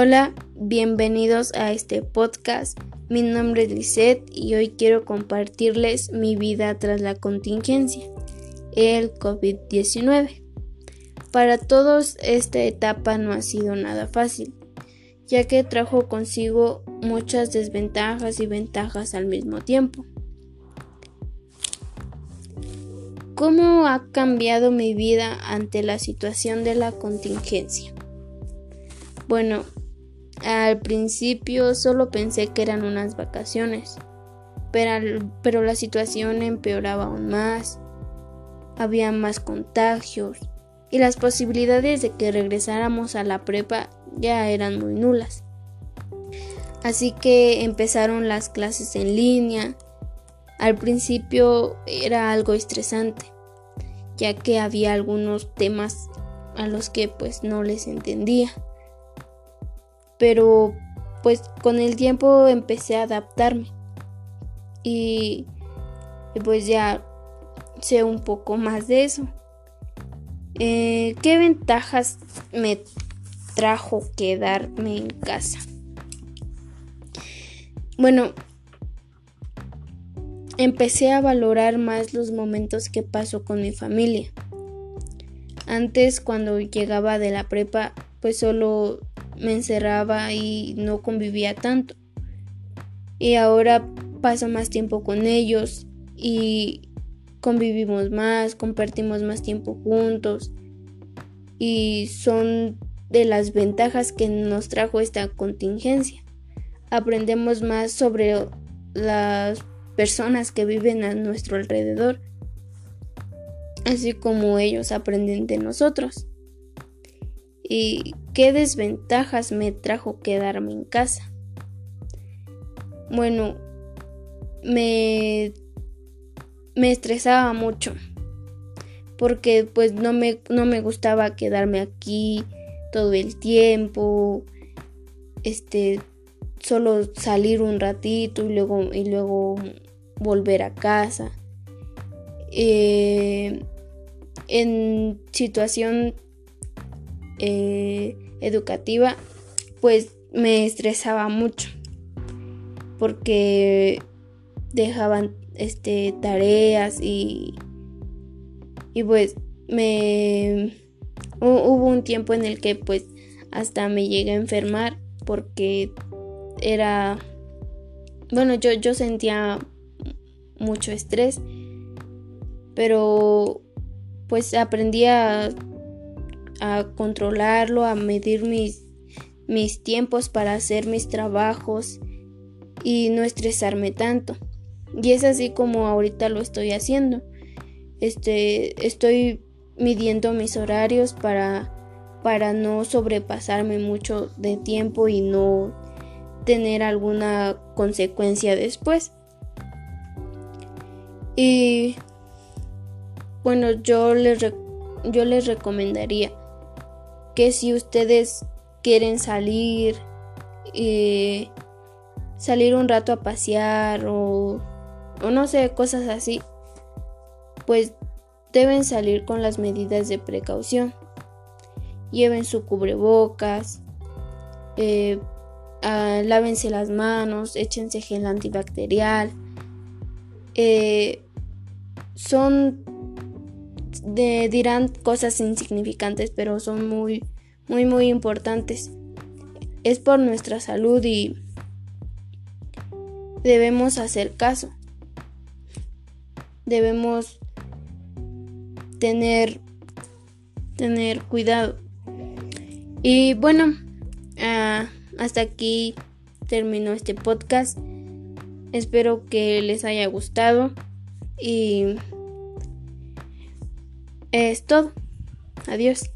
Hola, bienvenidos a este podcast. Mi nombre es Lisette y hoy quiero compartirles mi vida tras la contingencia, el COVID-19. Para todos esta etapa no ha sido nada fácil, ya que trajo consigo muchas desventajas y ventajas al mismo tiempo. ¿Cómo ha cambiado mi vida ante la situación de la contingencia? Bueno, al principio solo pensé que eran unas vacaciones, pero, pero la situación empeoraba aún más. Había más contagios y las posibilidades de que regresáramos a la prepa ya eran muy nulas. Así que empezaron las clases en línea. Al principio era algo estresante, ya que había algunos temas a los que pues no les entendía pero pues con el tiempo empecé a adaptarme y, pues ya sé un poco más de eso. Eh, ¿Qué ventajas me trajo quedarme en casa? Bueno, empecé a valorar más los momentos que paso con mi familia. Antes, cuando llegaba de la prepa, pues solo me encerraba y no convivía tanto. Y ahora paso más tiempo con ellos y convivimos más, compartimos más tiempo juntos y son de las ventajas que nos trajo esta contingencia. Aprendemos más sobre las personas que viven a nuestro alrededor, así como ellos aprenden de nosotros. ¿Y qué desventajas me trajo quedarme en casa? Bueno, me, me estresaba mucho porque pues no me, no me gustaba quedarme aquí todo el tiempo, este, solo salir un ratito y luego, y luego volver a casa. Eh, en situación eh, educativa, pues me estresaba mucho porque dejaban este tareas y y pues me hubo un tiempo en el que pues hasta me llegué a enfermar porque era bueno yo yo sentía mucho estrés pero pues aprendí a a controlarlo, a medir mis, mis tiempos para hacer mis trabajos y no estresarme tanto. Y es así como ahorita lo estoy haciendo. Este, estoy midiendo mis horarios para, para no sobrepasarme mucho de tiempo y no tener alguna consecuencia después. Y bueno, yo les, yo les recomendaría que si ustedes quieren salir, eh, salir un rato a pasear o, no sé, cosas así, pues deben salir con las medidas de precaución. Lleven su cubrebocas, eh, lávense las manos, échense gel antibacterial. Eh, son dirán cosas insignificantes, pero son muy, muy, muy importantes. Es por nuestra salud y debemos hacer caso. Debemos tener, tener cuidado. Y bueno, ah, hasta aquí terminó este podcast. Espero que les haya gustado y es todo. Adiós.